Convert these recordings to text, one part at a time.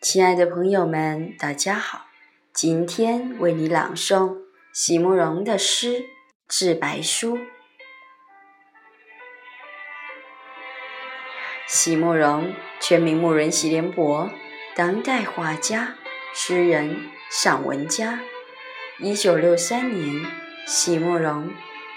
亲爱的朋友们，大家好！今天为你朗诵席慕容的诗《致白书》。席慕容，全名慕人席连博，当代画家、诗人、散文家。一九六三年，席慕容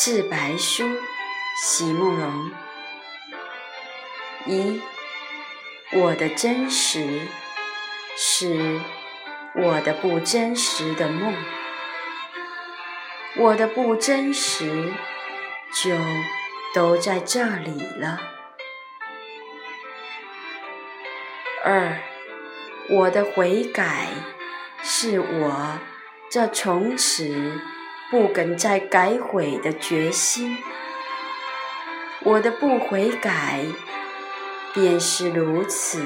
致白书》，席慕容一。我的真实是我的不真实的梦，我的不真实就都在这里了。二，我的悔改是我这从此不肯再改悔的决心，我的不悔改。便是如此。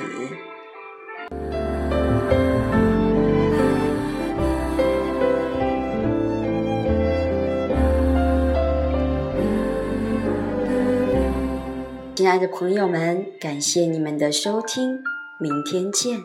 亲爱的朋友们，感谢你们的收听，明天见。